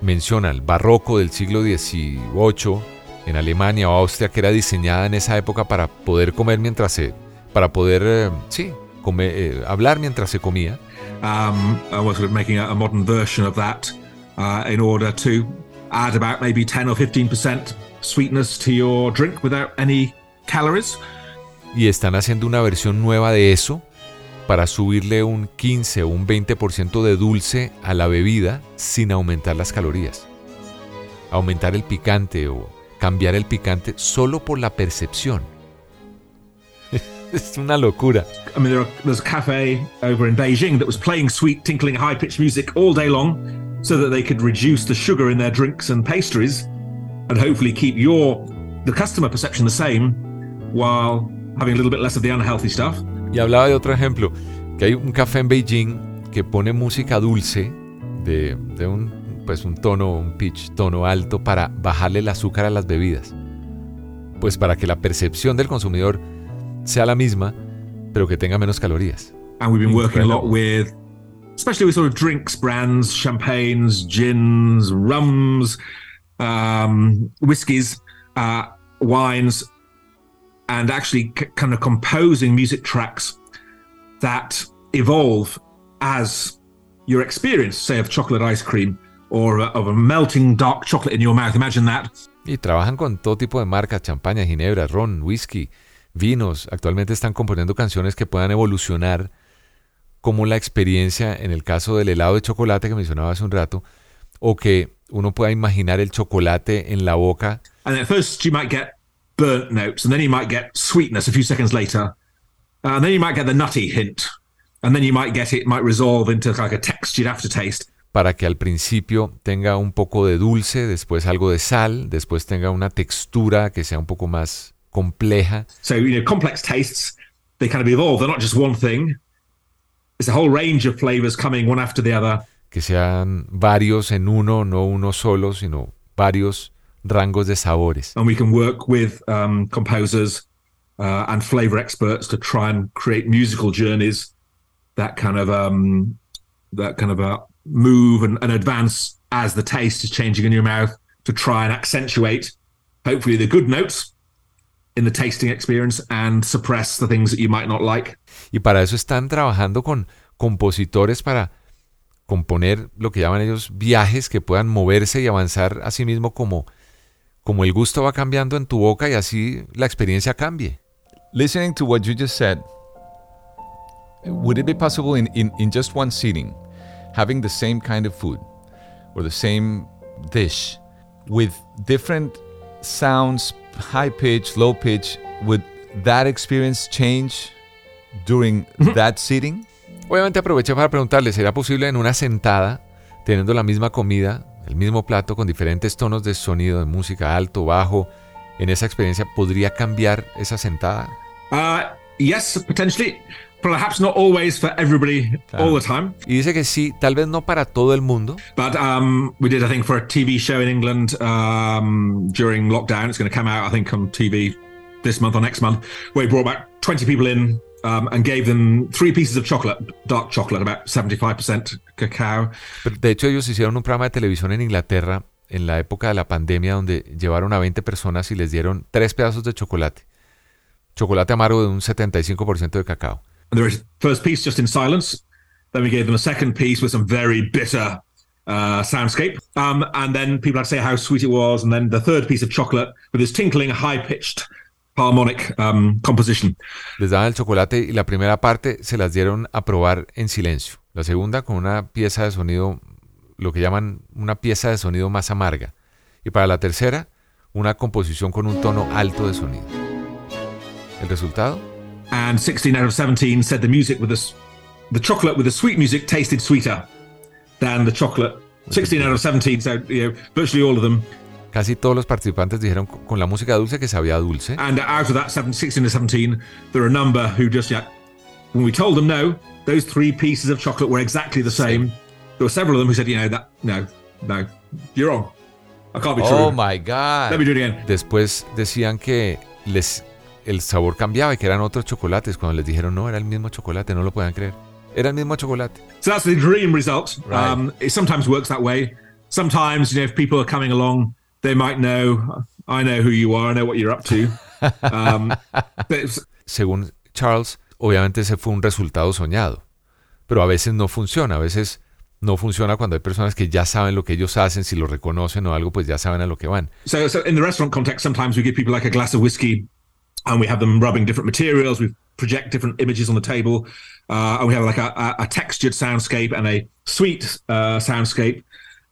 menciona, el barroco del siglo XVIII en Alemania o Austria, que era diseñada en esa época para poder comer mientras se, para poder, eh, sí, comer, eh, hablar mientras se comía. um, sort of making a, a modern version of that uh, in order to add about maybe 10 or 15% sweetness to your drink without any calories. y están haciendo una versión nueva de eso para subirle un 15 o un 20% de dulce a la bebida sin aumentar las calorías. Aumentar el picante o cambiar el picante solo por la percepción. es una locura. I mean, there there's a cafe over in Beijing that was playing sweet, tinkling, high pitched music all day long so that they could reduce the sugar in their drinks and pastries and hopefully keep your the customer perception the same while having a little bit less of the unhealthy stuff. Y hablaba de otro ejemplo, que hay un café en Beijing que pone música dulce de, de un pues un tono, un pitch, tono alto para bajarle el azúcar a las bebidas. Pues para que la percepción del consumidor sea la misma, pero que tenga menos calorías. And we've been working a lot with, especially with sort of drinks brands, champagnes, gins, rums, um, whiskies, uh, wines, and actually c- kind of composing music tracks that evolve as your experience, say, of chocolate ice cream or uh, of a melting dark chocolate in your mouth. Imagine that. Y trabajan con todo tipo de marcas, champaña, ginebra, ron, whisky, vinos. Actualmente están componiendo canciones que puedan evolucionar como la experiencia en el caso del helado de chocolate que mencionaba hace un rato, o que uno pueda imaginar el chocolate en la boca. And at first you might get burnt notes, and then you might get sweetness a few seconds later, uh, and then you might get the nutty hint, and then you might get it might resolve into like a textured aftertaste. Para que al principio tenga un poco de dulce, después algo de sal, después tenga una textura que sea un poco más compleja. So you know, complex tastes they kind of evolve. They're not just one thing. It's a whole range of flavors coming one after the other. Que sean varios en uno, no uno solo, sino varios rangos de sabores. And we can work with um, composers uh, and flavor experts to try and create musical journeys that kind of um, that kind of uh, move and, and advance as the taste is changing in your mouth to try and accentuate, hopefully, the good notes in the tasting experience and suppress the things that you might not like. Y para eso están trabajando con compositores para componer lo que llaman ellos viajes que puedan moverse y avanzar a sí mismo como, como el gusto va cambiando en tu boca y así la experiencia cambie. Listening to what you just said, would it be possible in, in, in just one sitting, having the same kind of food or the same dish with different sounds, high pitch, low pitch, would that experience change during that sitting? Obviamente aproveché para preguntarle, ¿será posible en una sentada, teniendo la misma comida, el mismo plato, con diferentes tonos de sonido, de música, alto, bajo, en esa experiencia, podría cambiar esa sentada? Uh, yes, potentially. Perhaps not always for everybody all the time. Y dice que sí, tal vez no para todo el mundo. But um, we did, I think, for a TV show in England um, during lockdown. It's going to come out, I think, on TV this month or next month, where we brought back 20 people in um, and gave them three pieces of chocolate, dark chocolate, about 75% cacao. Pero de hecho, ellos hicieron un programa de televisión en Inglaterra en la época de la pandemia donde llevaron a 20 personas y les dieron tres pedazos de chocolate. Chocolate amargo de un 75% de cacao. And the first piece just in silence. Then we gave them a second piece with some very bitter uh, soundscape. Um, and then people had to say how sweet it was. And then the third piece of chocolate with this tinkling, high pitched harmonic um, composition. Les daban el chocolate y la primera parte se las dieron a probar en silencio. La segunda con una pieza de sonido, lo que llaman una pieza de sonido más amarga. Y para la tercera, una composición con un tono alto de sonido. ¿El resultado? And 16 out of 17 said the music with the, the chocolate with the sweet music tasted sweeter than the chocolate. 16 out of 17, so you know, virtually all of them. Casi todos los participantes dijeron con la música dulce que sabía dulce. And out of that 16 to 17, there are a number who just, yeah, when we told them no, those three pieces of chocolate were exactly the same. There were several of them who said, you know, that, no, no, you're wrong. I can't be true. Oh my God. Let me do it again. Después decían que les, el sabor cambiaba y que eran otros chocolates. Cuando les dijeron no, era el mismo chocolate, no lo podían creer. Era el mismo chocolate. So that's the dream result. Right. Um, it sometimes works that way. Sometimes, you know, if people are coming along, they might know, I know who you are, I know what you're up to. Um, Según Charles, obviamente ese fue un resultado soñado. Pero a veces no funciona. A veces no funciona cuando hay personas que ya saben lo que ellos hacen, si lo reconocen o algo, pues ya saben a lo que van. So, so in the restaurant context, sometimes we give people like a glass of whiskey, and we have them rubbing different materials. We project different images on the table, uh, and we have like a, a, a textured soundscape and a sweet uh, soundscape.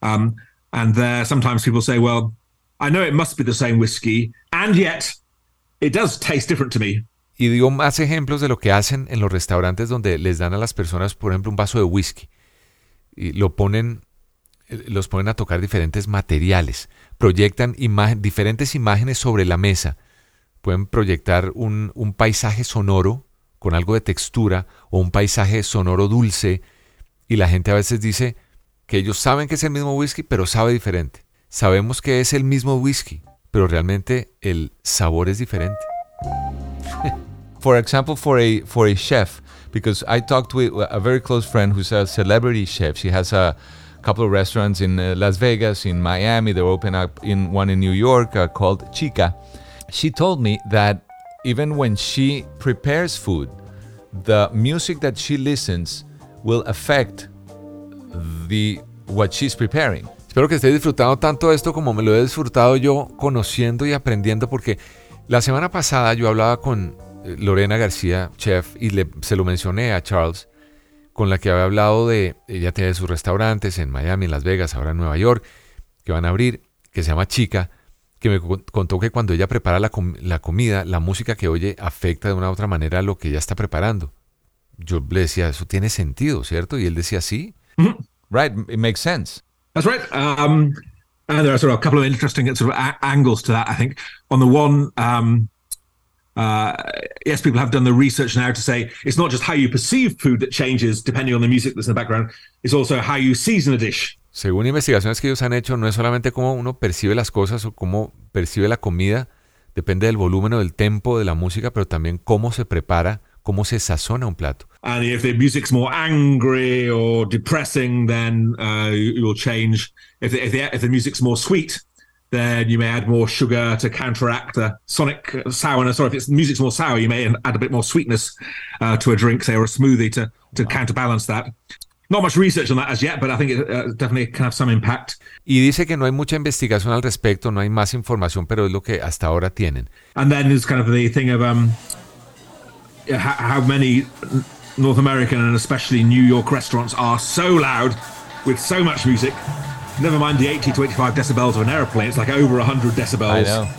Um, and there, sometimes people say, "Well, I know it must be the same whiskey, and yet it does taste different to me." Y dio más ejemplos de lo que hacen en los restaurantes donde les dan a las personas, por ejemplo, un vaso de whisky. Y lo ponen, eh, los ponen a tocar diferentes materiales. Proyectan imagen, diferentes imágenes sobre la mesa. Pueden proyectar un, un paisaje sonoro con algo de textura o un paisaje sonoro dulce. Y la gente a veces dice, que ellos saben que es el mismo whisky, pero sabe diferente. Sabemos que es el mismo whisky, pero realmente el sabor es diferente. for example, for a for a chef, because I talked with a very close friend who's a celebrity chef. She has a couple of restaurants in uh, Las Vegas, in Miami. They're open up in one in New York uh, called Chica. She told me that even when she prepares food, the music that she listens will affect the what she's preparing. Espero que estés disfrutando tanto esto como me lo he disfrutado yo conociendo y aprendiendo porque la semana pasada yo hablaba con eh, Lorena García, chef, y le, se lo mencioné a Charles, con la que había hablado de, ella tiene sus restaurantes en Miami, en Las Vegas, ahora en Nueva York, que van a abrir, que se llama Chica, que me contó que cuando ella prepara la, la comida, la música que oye afecta de una u otra manera lo que ella está preparando. Yo le decía, eso tiene sentido, ¿cierto? Y él decía, sí. Mm -hmm. Right, it makes sense. That's right. Um, and there are sort of a couple of interesting sort of angles to that, I think. On the one, um, uh, yes, people have done the research now to say it's not just how you perceive food that changes depending on the music that's in the background, it's also how you season a dish. Según investigaciones que ellos han hecho, no es solamente cómo uno percibe las cosas o cómo percibe la comida, depende del volumen o del tempo de la música, pero también cómo se prepara, cómo se sazona un plato. And if the music's more angry or depressing, then uh, you'll change. If the, if, the, if the music's more sweet, then you may add more sugar to counteract the sonic sourness. Or if it's music's more sour, you may add a bit more sweetness uh, to a drink, say, or a smoothie to to counterbalance that. Not much research on that as yet, but I think it uh, definitely can have some impact. Y dice que no hay mucha investigación al respecto, no hay más información, pero es lo que hasta ahora tienen. And then there's kind of the thing of um, how, how many North American and especially New York restaurants are so loud with so much music. Never mind the 80 to 85 decibels of an airplane, it's like over 100 decibels. I know.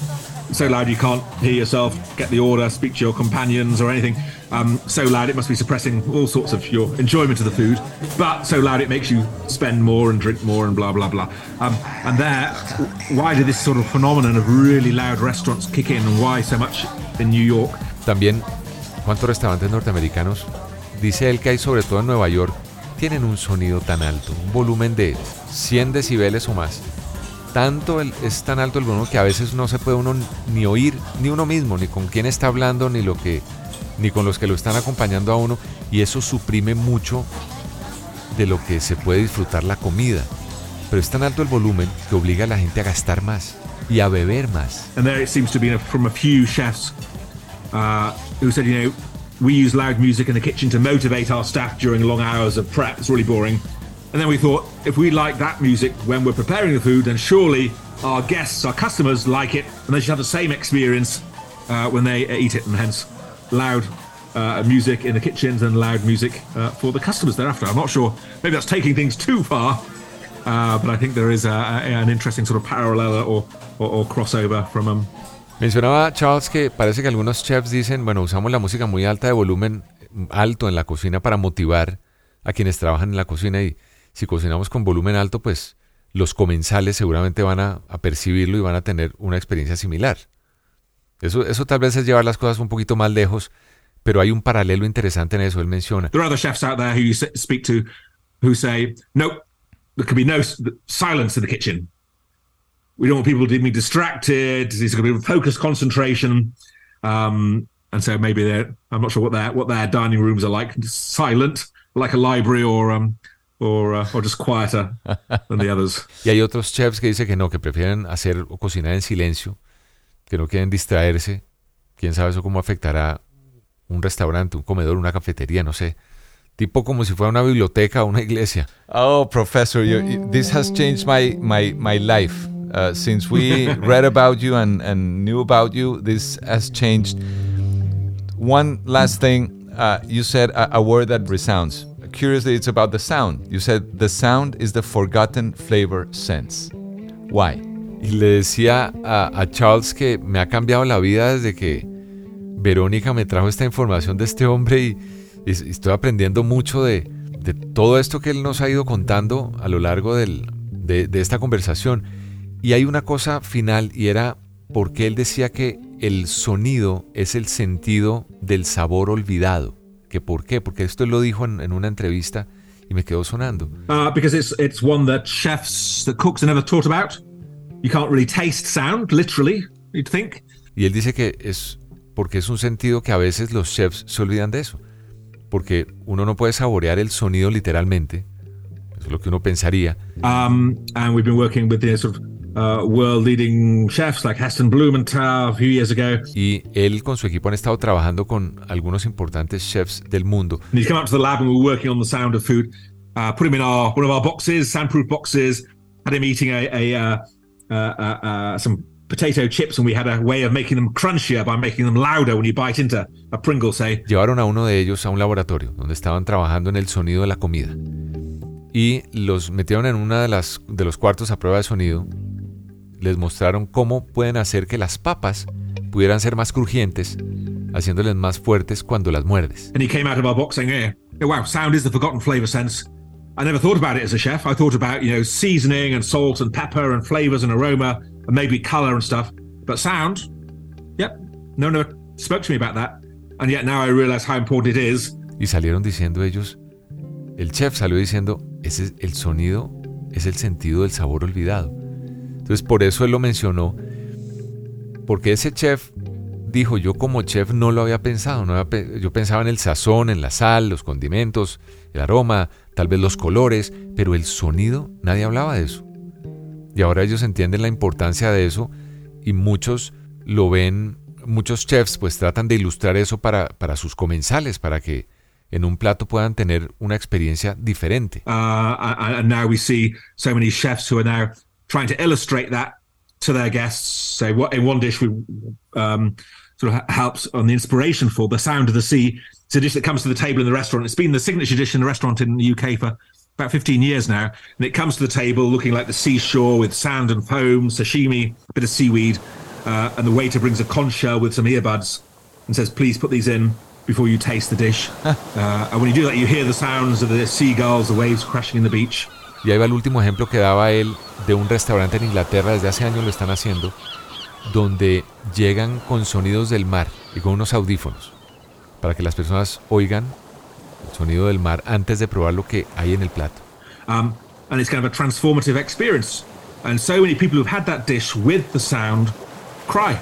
So loud you can't hear yourself, get the order, speak to your companions or anything. Um, so loud it must be suppressing all sorts of your enjoyment of the food, but so loud it makes you spend more and drink more and blah blah blah. Um, and there, why did this sort of phenomenon of really loud restaurants kick in, and why so much in New York? También, ¿cuántos restaurantes norteamericanos dice él que hay sobre todo en Nueva York, tienen un sonido tan alto, un volumen de 100 decibeles o más. Tanto el, es tan alto el volumen que a veces no se puede uno ni oír ni uno mismo, ni con quién está hablando, ni lo que ni con los que lo están acompañando a uno y eso suprime mucho de lo que se puede disfrutar la comida. Pero es tan alto el volumen que obliga a la gente a gastar más y a beber más. And there it seems to be from a few chefs uh, who said, you know, we use loud music in the kitchen to motivate our staff during long hours of prep. It's really boring. And then we thought, if we like that music when we're preparing the food, then surely our guests, our customers like it, and they should have the same experience uh, when they eat it. And hence, loud uh, music in the kitchens and loud music uh, for the customers thereafter. I'm not sure. Maybe that's taking things too far, uh, but I think there is a, a, an interesting sort of parallel or, or, or crossover from um, Mencionaba Charles que parece que algunos chefs dicen, bueno, usamos la música muy alta de volumen alto en la cocina para motivar a quienes trabajan en la cocina y si cocinamos con volumen alto, pues los comensales seguramente van a, a percibirlo y van a tener una experiencia similar. Eso, eso tal vez es llevar las cosas un poquito más lejos, pero hay un paralelo interesante en eso, él menciona. There are other chefs out there who you speak to who say, no, there can be no silence in the kitchen. We don't want people to be distracted. It's going to be focused concentration. Um, and so maybe they're, I'm not sure what their, what their dining rooms are like, silent, like a library or, um, or, uh, or just quieter than the others. y hay otros chefs que dicen que no, que prefieren hacer o cocinar en silencio, que no quieren distraerse. Quién sabe eso cómo afectará un restaurante, un comedor, una cafetería, no sé. tipo como si fuera una biblioteca o una iglesia. Oh, professor, you, this has changed my, my, my life. Uh, since we read about you and, and knew about you, this has changed. One last thing, uh, you said a, a, word that resounds. Curiously, it's about the sound. You said the sound is the forgotten flavor sense. Why? Y le decía a, Charles que me ha cambiado la vida desde que Verónica me trajo esta información de este hombre y, estoy aprendiendo mucho de, de, todo esto que él nos ha ido contando a lo largo del, de, de esta conversación. Y hay una cosa final y era porque él decía que el sonido es el sentido del sabor olvidado. ¿Que ¿Por qué? Porque esto lo dijo en, en una entrevista y me quedó sonando. Uh, because it's it's one that chefs, that cooks are never taught about. You can't really taste sound, literally, you'd think. Y él dice que es porque es un sentido que a veces los chefs se olvidan de eso. Porque uno no puede saborear el sonido literalmente. Eso es lo que uno pensaría. Um, and we've been working with the sort of uh, world leading chefs like Heston Blumenthal a few years ago. Y él con su equipo han estado trabajando con algunos importantes chefs del mundo. And he's come up to the lab and we're working on the sound of food. Uh, put him in our one of our boxes, soundproof boxes. Had him eating a, a uh, some potato chips, and we had a way of making them crunchier by making them louder when you bite into a Pringle, say. Llevaron a uno de ellos a un laboratorio donde estaban trabajando en el sonido de la comida y los metieron en una de las de los cuartos a prueba de sonido. Les mostraron cómo pueden hacer que las papas pudieran ser más crujientes, haciéndoles más fuertes cuando las muerdes. And he came out of our box saying, "Yeah, oh, wow, sound is the forgotten flavor sense." I never thought about it as a chef. I thought about you know seasoning and salt and pepper and flavors and aroma and maybe color and stuff, but sound, yep, no one ever spoke to me about that. And yet now I realize how important it is. Y salieron diciendo ellos, el chef salió diciendo, ese es el sonido, es el sentido del sabor olvidado. Entonces por eso él lo mencionó, porque ese chef dijo, yo como chef no lo había pensado, yo pensaba en el sazón, en la sal, los condimentos, el aroma, tal vez los colores, pero el sonido, nadie hablaba de eso. Y ahora ellos entienden la importancia de eso y muchos lo ven, muchos chefs pues tratan de ilustrar eso para, para sus comensales, para que en un plato puedan tener una experiencia diferente. Uh, and now we see so many chefs who are now trying to illustrate that to their guests. So what in one dish we um, sort of helps on the inspiration for the sound of the sea. It's a dish that comes to the table in the restaurant. It's been the signature dish in the restaurant in the UK for about 15 years now. And it comes to the table looking like the seashore with sand and foam, sashimi, a bit of seaweed. Uh, and the waiter brings a concha with some earbuds and says, please put these in before you taste the dish. uh, and when you do that, you hear the sounds of the seagulls, the waves crashing in the beach. Y ahí va el último ejemplo que daba él de un restaurante en Inglaterra, desde hace años lo están haciendo, donde llegan con sonidos del mar y con unos audífonos, para que las personas oigan el sonido del mar antes de probar lo que hay en el plato. Um, and it's kind of a transformative experience. And so many people who've had that dish with the sound cry,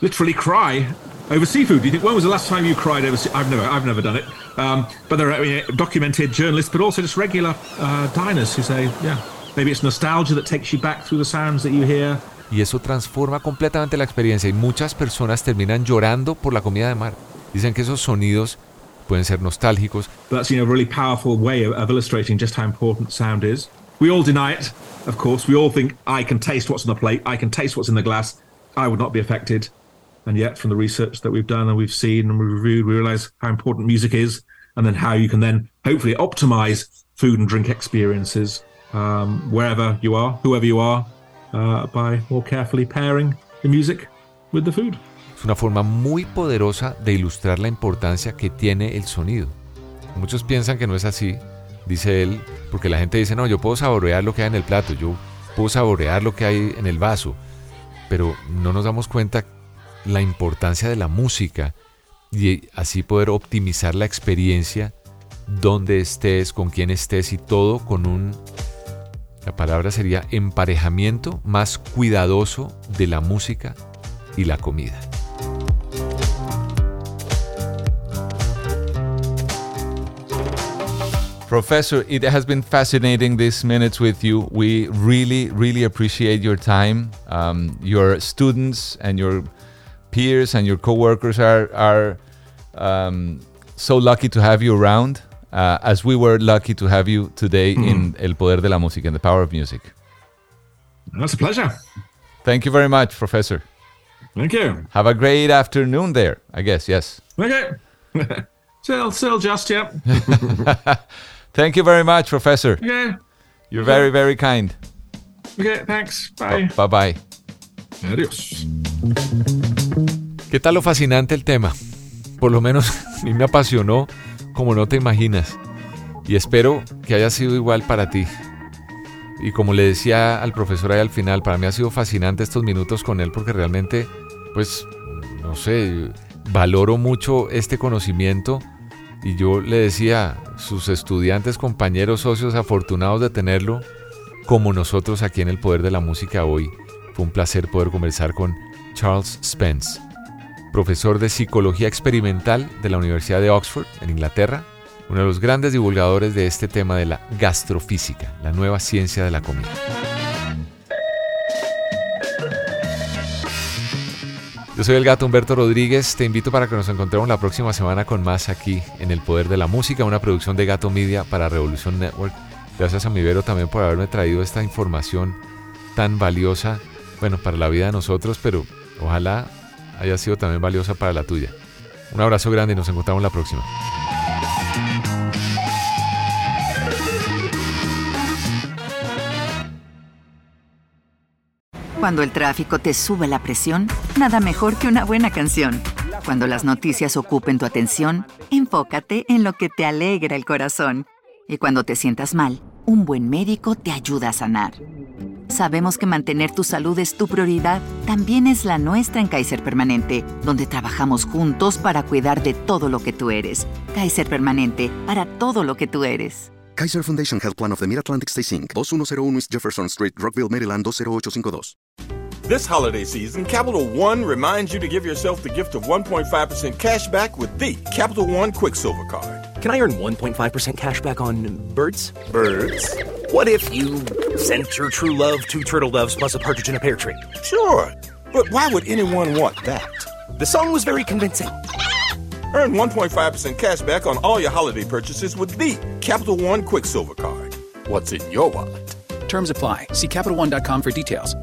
literally cry over seafood. Do you think when was the last time you cried over? Se- I've never, I've never done it. Um, but there are documented journalists, but also just regular uh, diners who say, yeah, maybe it's nostalgia that takes you back through the sounds that you hear. Y eso transforma completamente la experiencia y muchas personas terminan llorando por la comida de mar. Dicen que esos sonidos pueden ser nostálgicos. That's you know a really powerful way of, of illustrating just how important sound is. We all deny it, of course. We all think I can taste what's on the plate, I can taste what's in the glass. I would not be affected. And yet, from the research that we've done and we've seen and we've reviewed, we realize how important music is, and then how you can then hopefully optimize food and drink experiences um, wherever you are, whoever you are, uh, by more carefully pairing the music with the food. Es una forma muy poderosa de ilustrar la importancia que tiene el sonido. Muchos piensan que no es así, dice él, porque la gente dice, no, yo puedo saborear lo que hay en el plato, yo puedo saborear lo que hay en el vaso, pero no nos damos cuenta la importancia de la música y así poder optimizar la experiencia donde estés, con quién estés y todo con un, la palabra sería emparejamiento más cuidadoso de la música y la comida. Professor, it has been fascinating these minutes with you. We really, really appreciate your time. Um, your students and your peers and your coworkers are are um, so lucky to have you around, uh, as we were lucky to have you today Mhm. in El Poder de la Música, in the Power of Music. That's a pleasure. Thank you very much, Professor. Thank you. Have a great afternoon there, I guess, yes. Okay. still, still just, yet. Thank you very much, Professor. Okay. You're very, very kind. Okay, thanks. Bye. Bye bye. Adiós. ¿Qué tal lo fascinante el tema? Por lo menos a mí me apasionó como no te imaginas. Y espero que haya sido igual para ti. Y como le decía al profesor ahí al final, para mí ha sido fascinante estos minutos con él porque realmente, pues, no sé, valoro mucho este conocimiento. Y yo le decía, sus estudiantes, compañeros, socios, afortunados de tenerlo como nosotros aquí en el Poder de la Música hoy. Fue un placer poder conversar con Charles Spence, profesor de Psicología Experimental de la Universidad de Oxford, en Inglaterra, uno de los grandes divulgadores de este tema de la gastrofísica, la nueva ciencia de la comida. Yo soy el gato Humberto Rodríguez, te invito para que nos encontremos la próxima semana con más aquí en El Poder de la Música, una producción de Gato Media para Revolución Network. Gracias a mi Vero también por haberme traído esta información tan valiosa, bueno, para la vida de nosotros, pero ojalá haya sido también valiosa para la tuya. Un abrazo grande y nos encontramos la próxima. Cuando el tráfico te sube la presión, nada mejor que una buena canción. Cuando las noticias ocupen tu atención, enfócate en lo que te alegra el corazón. Y cuando te sientas mal, un buen médico te ayuda a sanar. Sabemos que mantener tu salud es tu prioridad, también es la nuestra en Kaiser Permanente, donde trabajamos juntos para cuidar de todo lo que tú eres. Kaiser Permanente, para todo lo que tú eres. Kaiser Foundation Health Plan of the Mid-Atlantic Stay Inc., 2101 East Jefferson Street, Rockville, Maryland 20852. This holiday season, Capital One reminds you to give yourself the gift of 1.5% cash back with the Capital One Quicksilver Card. Can I earn 1.5% cash back on birds? Birds? What if you sent your true love two turtle doves plus a partridge in a pear tree? Sure, but why would anyone want that? The song was very convincing. Earn 1.5% cash back on all your holiday purchases with the Capital One Quicksilver Card. What's in your wallet? Terms apply. See CapitalOne.com for details.